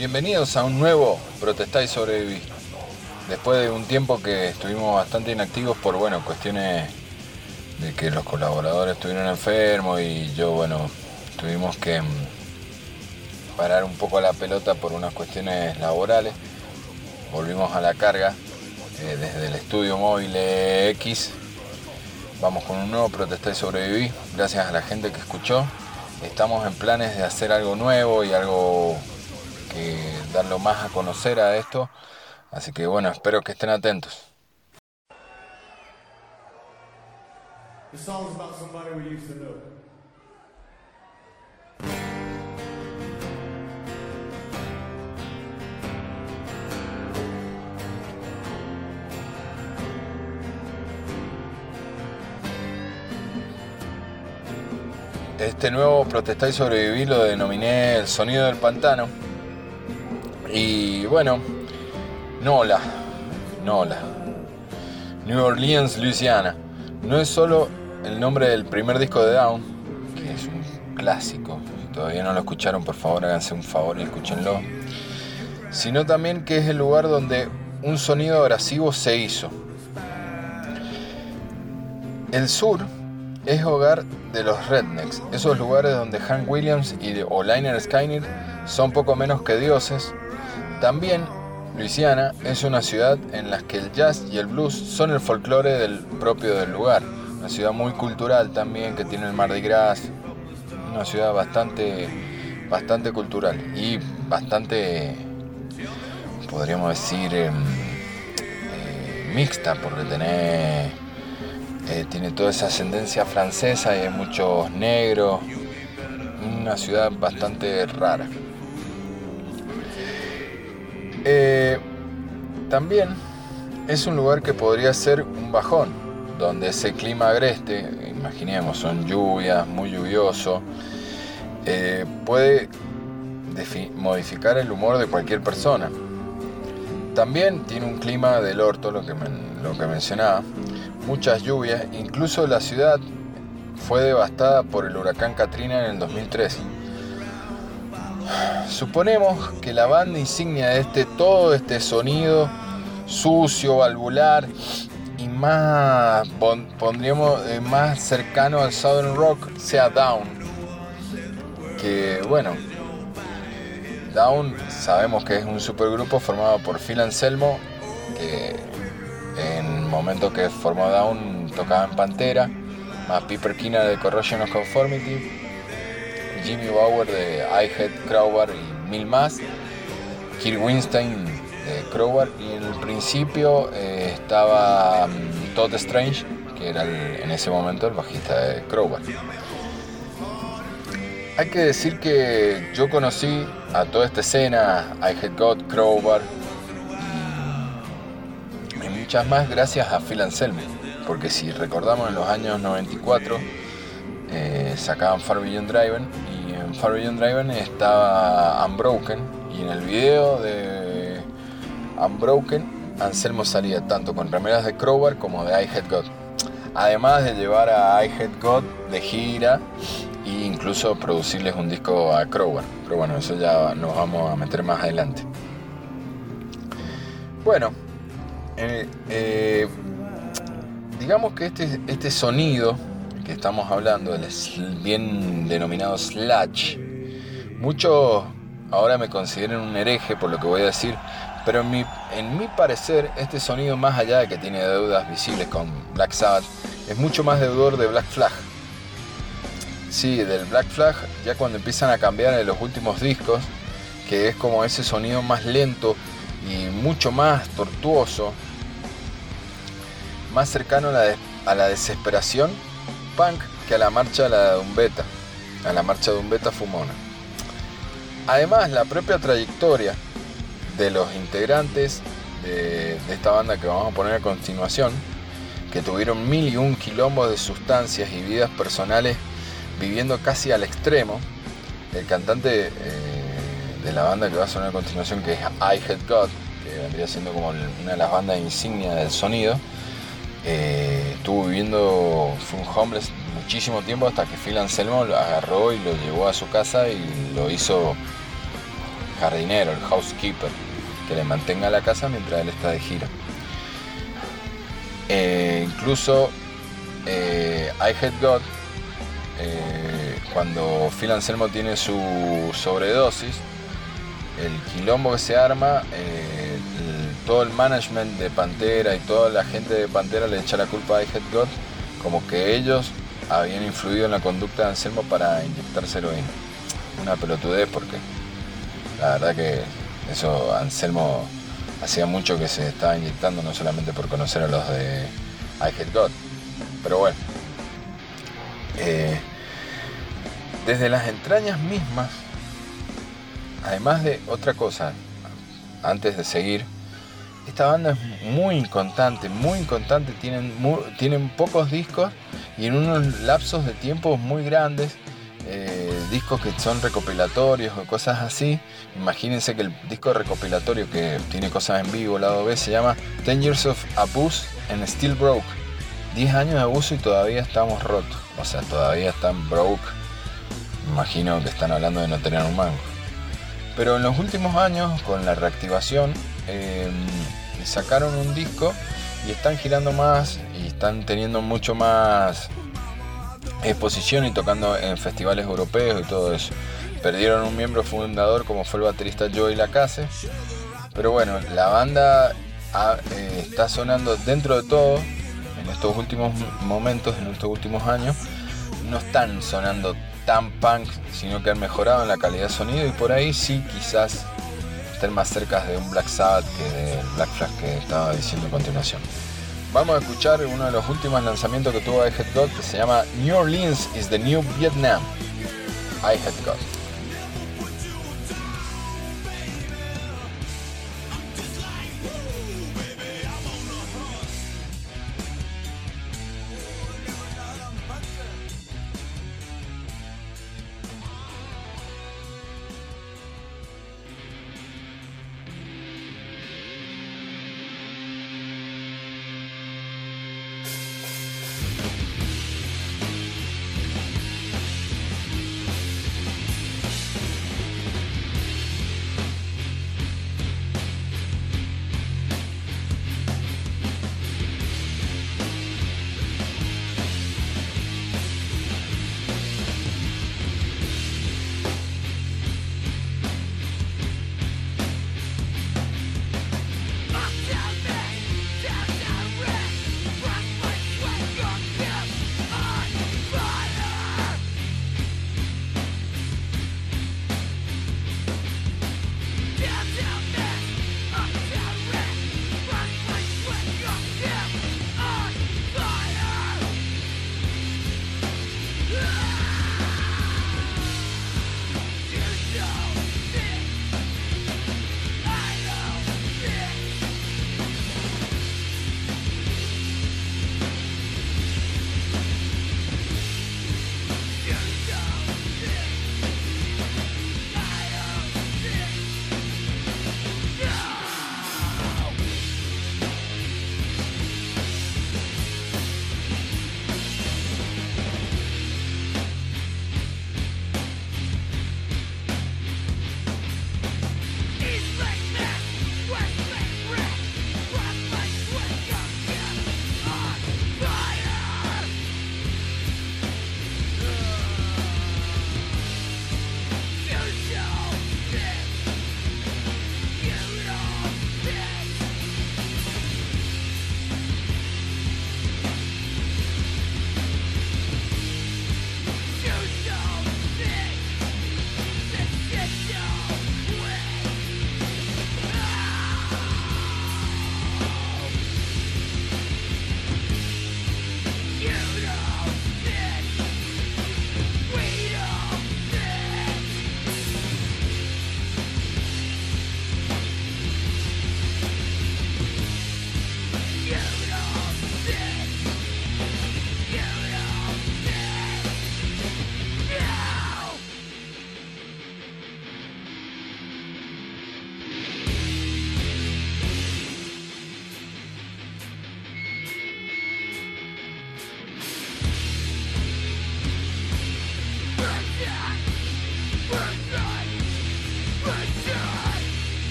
Bienvenidos a un nuevo Protestar y Sobrevivir. Después de un tiempo que estuvimos bastante inactivos por bueno, cuestiones de que los colaboradores estuvieron enfermos y yo bueno, tuvimos que mm, parar un poco la pelota por unas cuestiones laborales. Volvimos a la carga eh, desde el estudio móvil X. Vamos con un nuevo Protestar y Sobrevivir. Gracias a la gente que escuchó. Estamos en planes de hacer algo nuevo y algo que darlo más a conocer a esto. Así que bueno, espero que estén atentos. Este nuevo Protestar y Sobrevivir lo denominé el sonido del pantano y bueno, Nola, Nola, New Orleans, Louisiana. No es solo el nombre del primer disco de Down, que es un clásico. Si todavía no lo escucharon, por favor háganse un favor y escúchenlo. Sino también que es el lugar donde un sonido abrasivo se hizo. El sur es hogar de los rednecks, esos lugares donde Hank Williams y o Liner Skyner son poco menos que dioses también, Luisiana es una ciudad en la que el jazz y el blues son el folclore del propio del lugar. Una ciudad muy cultural también, que tiene el Mardi Gras. Una ciudad bastante, bastante cultural y bastante, podríamos decir, em, eh, mixta, porque eh, tiene toda esa ascendencia francesa y hay muchos negros. Una ciudad bastante rara. Eh, también es un lugar que podría ser un bajón, donde ese clima agreste, imaginemos, son lluvias, muy lluvioso, eh, puede modificar el humor de cualquier persona. También tiene un clima del orto, lo que, lo que mencionaba, muchas lluvias, incluso la ciudad fue devastada por el huracán Katrina en el 2013 Suponemos que la banda insignia de este, todo este sonido sucio, valvular y más, pondríamos eh, más cercano al Southern Rock sea Down. Que bueno, Down sabemos que es un supergrupo formado por Phil Anselmo, que en el momento que formó Down tocaba en Pantera, más Piper Keener de Corrosion of Conformity, Jimmy Bauer de Head Crowbar y mil más, Kirk Winstein de Crowbar y en el principio eh, estaba mm, Todd Strange, que era en ese momento el bajista de Crowbar. Hay que decir que yo conocí a toda esta escena, I Had God, Crowbar y, muchas más gracias a Phil Anselmi, porque si recordamos en los años 94 eh, sacaban Far Beyond Driven y en Far Beyond Driven estaba Unbroken y en el video de Unbroken Anselmo salía tanto con remeras de Crowbar como de I God. Además de llevar a I God de gira e incluso producirles un disco a Crowbar. Pero bueno eso ya nos vamos a meter más adelante. Bueno eh, eh, digamos que este, este sonido estamos hablando, el bien denominado sludge. Muchos ahora me consideran un hereje por lo que voy a decir, pero en mi, en mi parecer este sonido más allá de que tiene deudas visibles con Black Sabbath, es mucho más deudor de Black Flag. Sí, del Black Flag ya cuando empiezan a cambiar en los últimos discos, que es como ese sonido más lento y mucho más tortuoso, más cercano a la, a la desesperación que a la marcha de la Dumbeta, a la marcha de Dumbeta Fumona. Además, la propia trayectoria de los integrantes de, esta banda que vamos a poner a continuación, que tuvieron mil y un quilombos de sustancias y vidas personales viviendo casi al extremo. El cantante eh, de la banda que va a sonar a continuación, que es I Hate God, que vendría siendo como una de las bandas insignia del sonido, eh, estuvo viviendo, fue un homeless muchísimo tiempo hasta que Phil Anselmo lo agarró y lo llevó a su casa y lo hizo jardinero, el housekeeper, que le mantenga la casa mientras él está de gira. Eh, incluso eh, I Hate God, cuando Phil Anselmo tiene su sobredosis, el quilombo que se arma, todo el management de Pantera y toda la gente de Pantera le echa la culpa a God, como que ellos habían influido en la conducta de Anselmo para inyectarse heroína. Una pelotudez porque la verdad que eso Anselmo hacía mucho que se estaba inyectando, no solamente por conocer a los de I Hate God. Pero bueno, eh, desde las entrañas mismas, además de otra cosa, antes de seguir, esta banda es muy inconstante, muy inconstante, tienen, tienen pocos discos y en unos lapsos de tiempo muy grandes, eh, discos que son recopilatorios o cosas así. Imagínense que el disco recopilatorio que tiene cosas en vivo, lado B, se llama Ten Years of Abuse and Still Broke. 10 años de abuso y todavía estamos rotos. O sea, todavía están broke. Imagino que están hablando de no tener un mango. Pero en los últimos años, con la reactivación, em, sacaron un disco y están girando más y están teniendo mucho más exposición y tocando en festivales europeos y todo eso. Perdieron un miembro fundador como fue el baterista Joey Lacase. Pero bueno, la banda eh, está sonando dentro de todo en estos últimos momentos, en estos últimos años. No están sonando tan punk, sino que han mejorado en la calidad de sonido y por ahí sí quizás estén más cerca de un Black Sabbath que de Black Flag que estaba diciendo a continuación. Vamos a escuchar uno de los últimos lanzamientos que tuvo I God que se llama New Orleans is the New Vietnam. I God.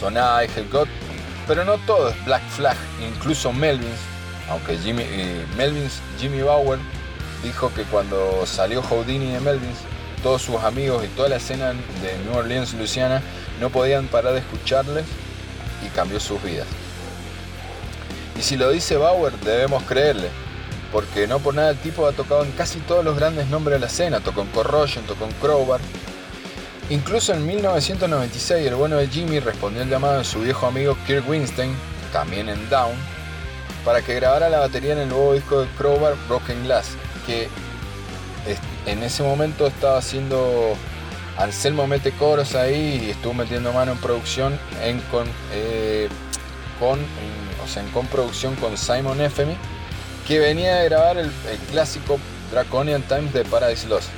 Sonaba God, pero no todo es Black Flag, incluso Melvins, aunque Jimmy, eh, Melvins, Jimmy Bauer dijo que cuando salió Houdini de Melvins, todos sus amigos y toda la escena de New Orleans, Luisiana, no podían parar de escucharles y cambió sus vidas. Y si lo dice Bauer, debemos creerle, porque no por nada el tipo ha tocado en casi todos los grandes nombres de la escena, tocó en Corrosion, tocó en Crowbar, Incluso en 1996 el bueno de Jimmy respondió al llamado de su viejo amigo Kirk Winstein, también en Down, para que grabara la batería en el nuevo disco de Crowbar Broken Glass, que en ese momento estaba haciendo Anselmo mete coros ahí y estuvo metiendo mano en producción en con, eh, con o sea, en con Simon Effemy, que venía de grabar el, el clásico Draconian Times de Paradise Lost.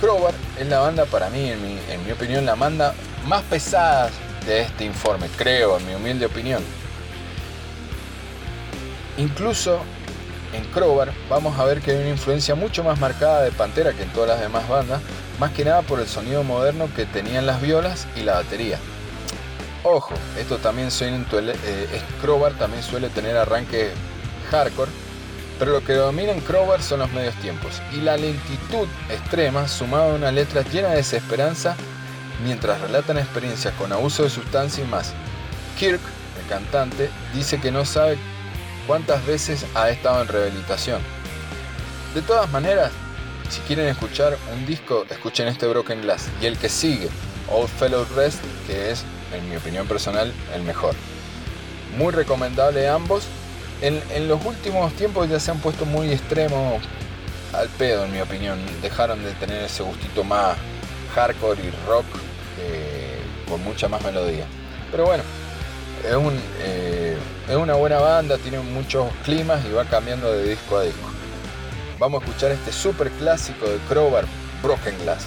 Crowbar es la banda para mí, en mi, opinión, la banda más pesada de este informe, creo, en mi humilde opinión. Incluso en Crowbar vamos a ver que hay una influencia mucho más marcada de Pantera que en todas las demás bandas, más que nada por el sonido moderno que tenían las violas y la batería. Ojo, esto también suele, eh, Crowbar también suele tener arranque hardcore, pero lo que domina en Crowbar son los medios tiempos y la lentitud extrema sumada a una letra llena de desesperanza mientras relatan experiencias con abuso de sustancia y más. Kirk, el cantante, dice que no sabe cuántas veces ha estado en rehabilitación. De todas maneras, si quieren escuchar un disco, escuchen este Broken Glass y el que sigue, Old Fellow Rest, que es, en mi opinión personal, el mejor. Muy recomendable ambos en, los últimos tiempos ya se han puesto muy extremos al pedo, en mi opinión. Dejaron de tener ese gustito más hardcore y rock eh, con mucha más melodía. Pero bueno, es, eh, es una buena banda, tiene muchos climas y va cambiando de disco a disco. Vamos a escuchar este super clásico de Crowbar, Broken Glass.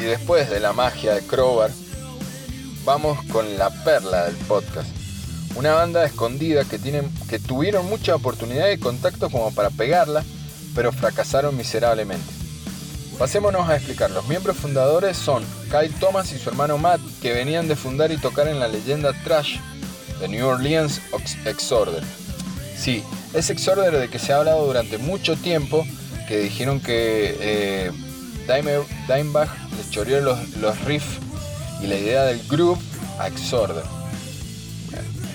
Y después de la magia de Crowbar, vamos con la perla del podcast. Una banda escondida que, tienen, que tuvieron mucha oportunidad y contacto como para pegarla, pero fracasaron miserablemente. Pasémonos a explicar. Los miembros fundadores son Kyle Thomas y su hermano Matt, que venían de fundar y tocar en la leyenda Trash de New Orleans Exorder. Sí, es Exorder de que se ha hablado durante mucho tiempo, que dijeron que eh, choreó los, los riffs y la idea del groove a Exorder.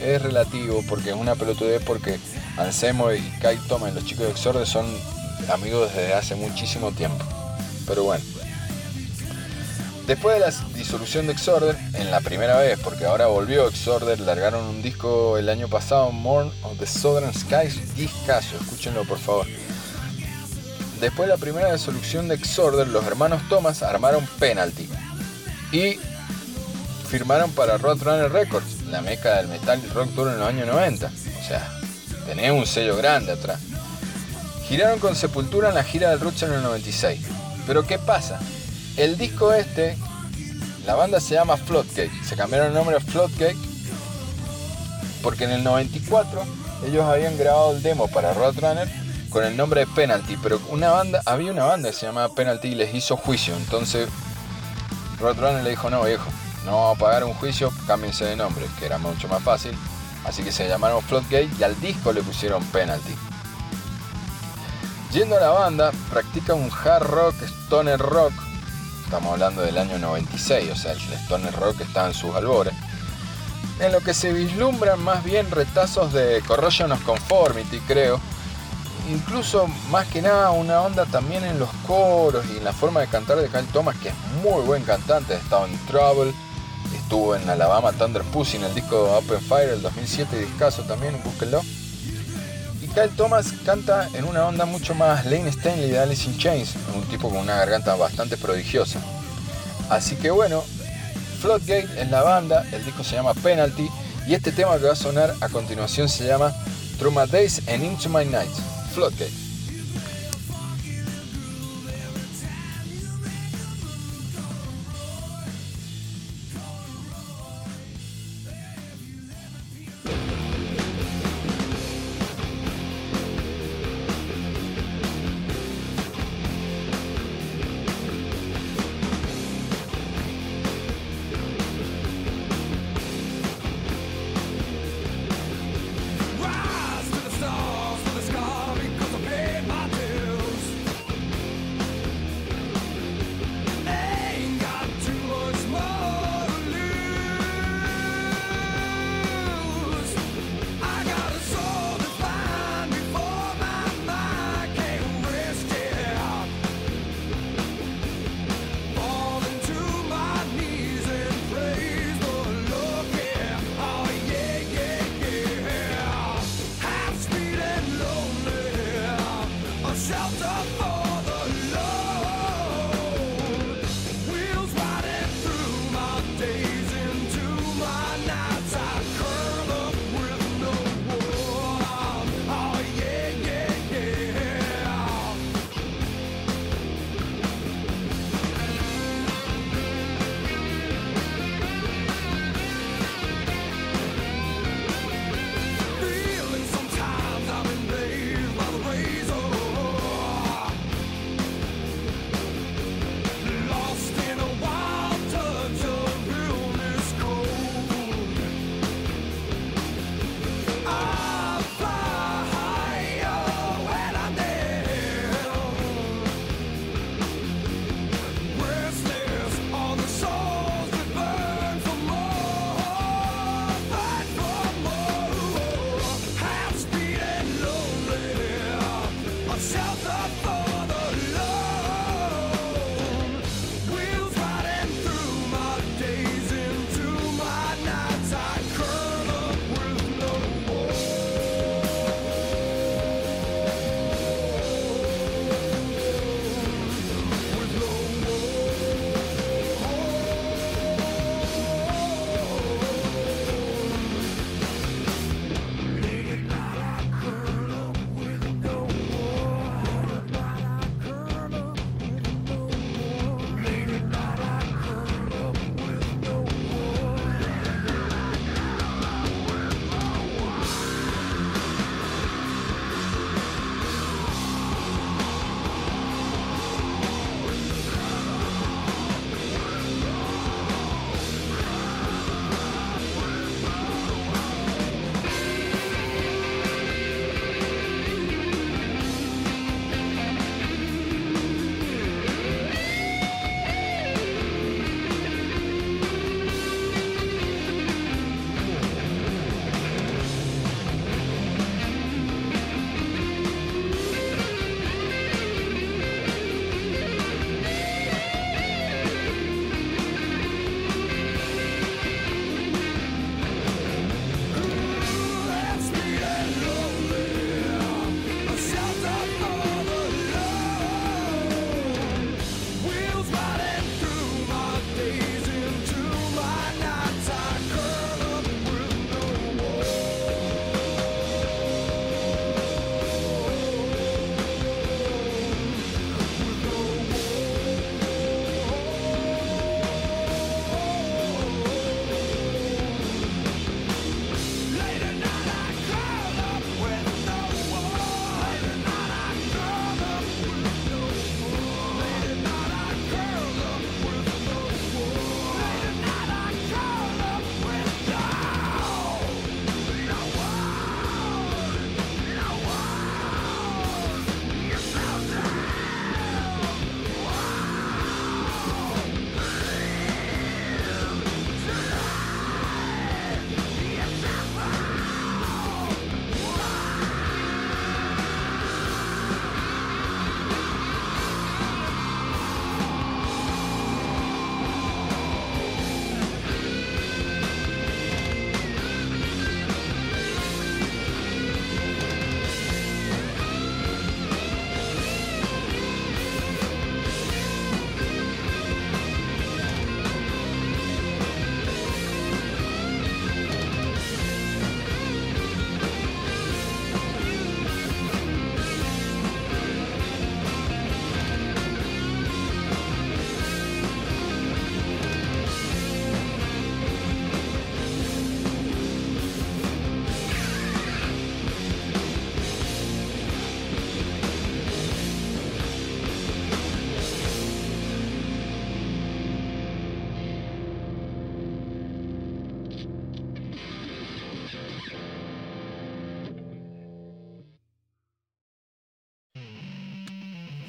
es relativo porque es una pelotudez porque Anselmo y Kyle Thomas, los chicos de Exorder, son amigos desde hace muchísimo tiempo. Pero bueno. Después de la disolución de Exorder, en la primera vez, porque ahora volvió Exorder, largaron un disco el año pasado, Morn of the Southern Skies, discaso, escúchenlo por favor. Después de la primera disolución de Exorder, los hermanos Thomas armaron Penalty y firmaron para Roadrunner Records, la meca del metal rock tour en los años 90. O sea, tenés un sello grande atrás. Giraron con Sepultura en la gira del Roots en el 96. Pero ¿qué pasa? El disco este, la banda se llama Floodgate. Se cambiaron el nombre a Floodgate porque en el 94 ellos habían grabado el demo para Roadrunner con el nombre de Penalty, pero una banda, había una banda que se llamaba Penalty y les hizo juicio. Entonces Roadrunner le dijo, no viejo, no vamos a pagar un juicio, cámbiense de nombre, que era mucho más fácil. Así que se llamaron Floodgate y al disco le pusieron Penalty. Yendo a la banda, practica un hard rock, stoner rock. Estamos hablando del año 96, o sea, el stoner rock está en sus albores. En lo que se vislumbran más bien retazos de Corrosion of Conformity, creo. Incluso más que nada una onda también en los coros y en la forma de cantar de Kyle Thomas, que es muy buen cantante. Ha estado en Trouble, estuvo en Alabama Thunder Pussy en el disco Open Fire el 2007, discaso también, búsquenlo. Kyle Thomas canta en una onda mucho más Lane Stanley de Alice in Chains, un tipo con una garganta bastante prodigiosa. Así que bueno, Floodgate en la banda, el disco se llama Penalty y este tema que va a sonar a continuación se llama Through My Days and Into My Nights, Floodgate.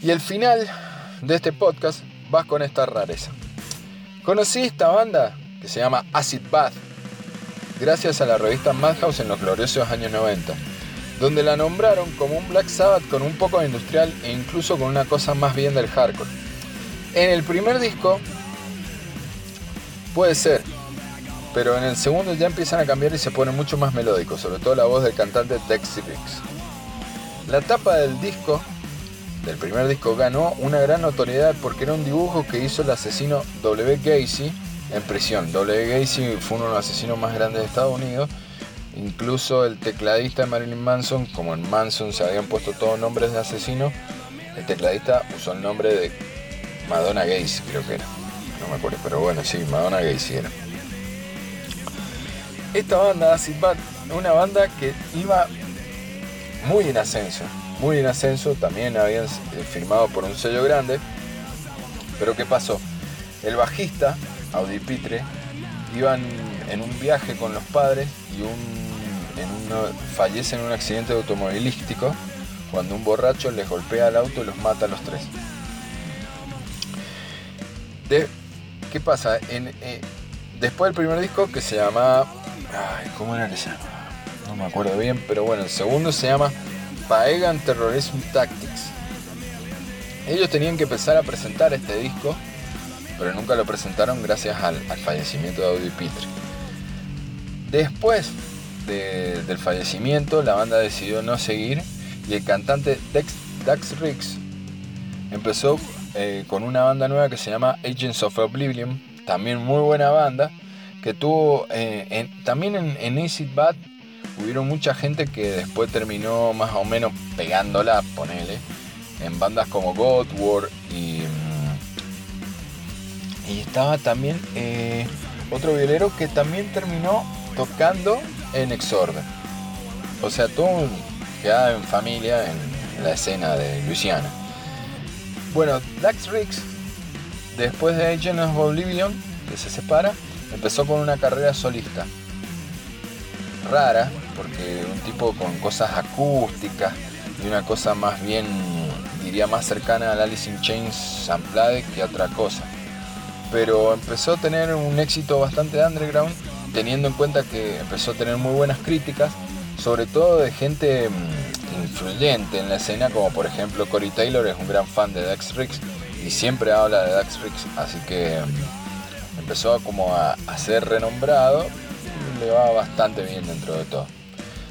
Y el final de este podcast vas con esta rareza. Conocí esta banda que se llama Acid Bath gracias a la revista Madhouse en los gloriosos años 90, donde la nombraron como un Black Sabbath con un poco de industrial e incluso con una cosa más bien del hardcore. En el primer disco puede ser, pero en el segundo ya empiezan a cambiar y se pone mucho más melódico, sobre todo la voz del cantante Tex Riggs. La tapa del disco, del primer disco, ganó una gran notoriedad porque era un dibujo que hizo el asesino W. Gacy en prisión. W. Gacy fue uno de los asesinos más grandes de Estados Unidos. Incluso el tecladista Marilyn Manson, como en Manson se habían puesto todos nombres de asesinos, el tecladista usó el nombre de Madonna Gacy, creo que era. No me acuerdo, pero bueno, sí, Madonna Gacy era. Esta banda, Acid Bad, una banda que iba muy en ascenso, muy en ascenso, también habían eh, firmado por un sello grande, pero ¿qué pasó? El bajista Audi Pitre, iban en un viaje con los padres y un, en fallece en un accidente automovilístico cuando un borracho les golpea el auto y los mata a los tres. ¿Qué pasa? Eh, después del primer disco que se llama... Ay, ¿Cómo era que se llama? No me acuerdo bien, pero bueno, el segundo se llama Paegan Terrorism Tactics. Ellos tenían que empezar a presentar este disco pero nunca lo presentaron gracias al, fallecimiento de Audi Pitre. Después del fallecimiento, la banda decidió no seguir y el cantante Dax Riggs empezó eh, con una banda nueva que se llama Agents of Oblivion, también muy buena banda, que tuvo eh, también en, en Bad hubieron mucha gente que después terminó más o menos pegándola, ponele, en bandas como God War y y estaba también eh, otro violero que también terminó tocando en Exorder. O sea, todo quedaba en familia en la escena de Luisiana. Bueno, Dax Riggs, después de Agent of Oblivion, que se separa, empezó con una carrera solista. Rara, porque un tipo con cosas acústicas y una cosa más bien, diría, más cercana al Alice in Chains Unplugged que otra cosa pero empezó a tener un éxito bastante underground, teniendo en cuenta que empezó a tener muy buenas críticas, sobre todo de gente mm, influyente en la escena, como por ejemplo Cory Taylor es un gran fan de Dax Riggs y siempre habla de Dax Riggs, así que mm, empezó como a, ser renombrado y le va bastante bien dentro de todo.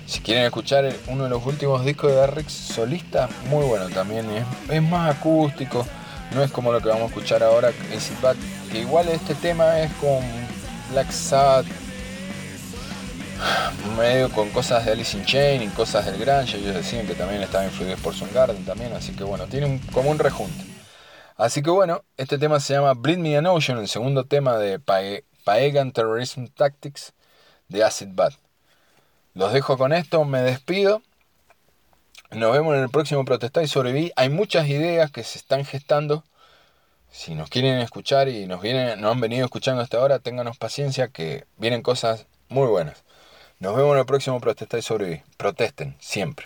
Si quieren escuchar uno de los últimos discos de Riggs solista, muy bueno también, es, es más acústico no es como lo que vamos a escuchar ahora, que igual este tema es con Black Sabbath, medio con cosas de Alice in Chain y cosas del Grunge, ellos decían que también estaban influidos por Garden también, así que bueno, tiene como un rejunte. Así que bueno, este tema se llama Bleed Me an Ocean, el segundo tema de Paegan Terrorism Tactics de Acid Bad. Los dejo con esto, me despido. Nos vemos en el próximo Protestar y Sobreví. Hay muchas ideas que se están gestando. Si nos quieren escuchar y nos, vienen, nos han venido escuchando hasta ahora, ténganos paciencia que vienen cosas muy buenas. Nos vemos en el próximo Protestar y Sobreví. Protesten, siempre.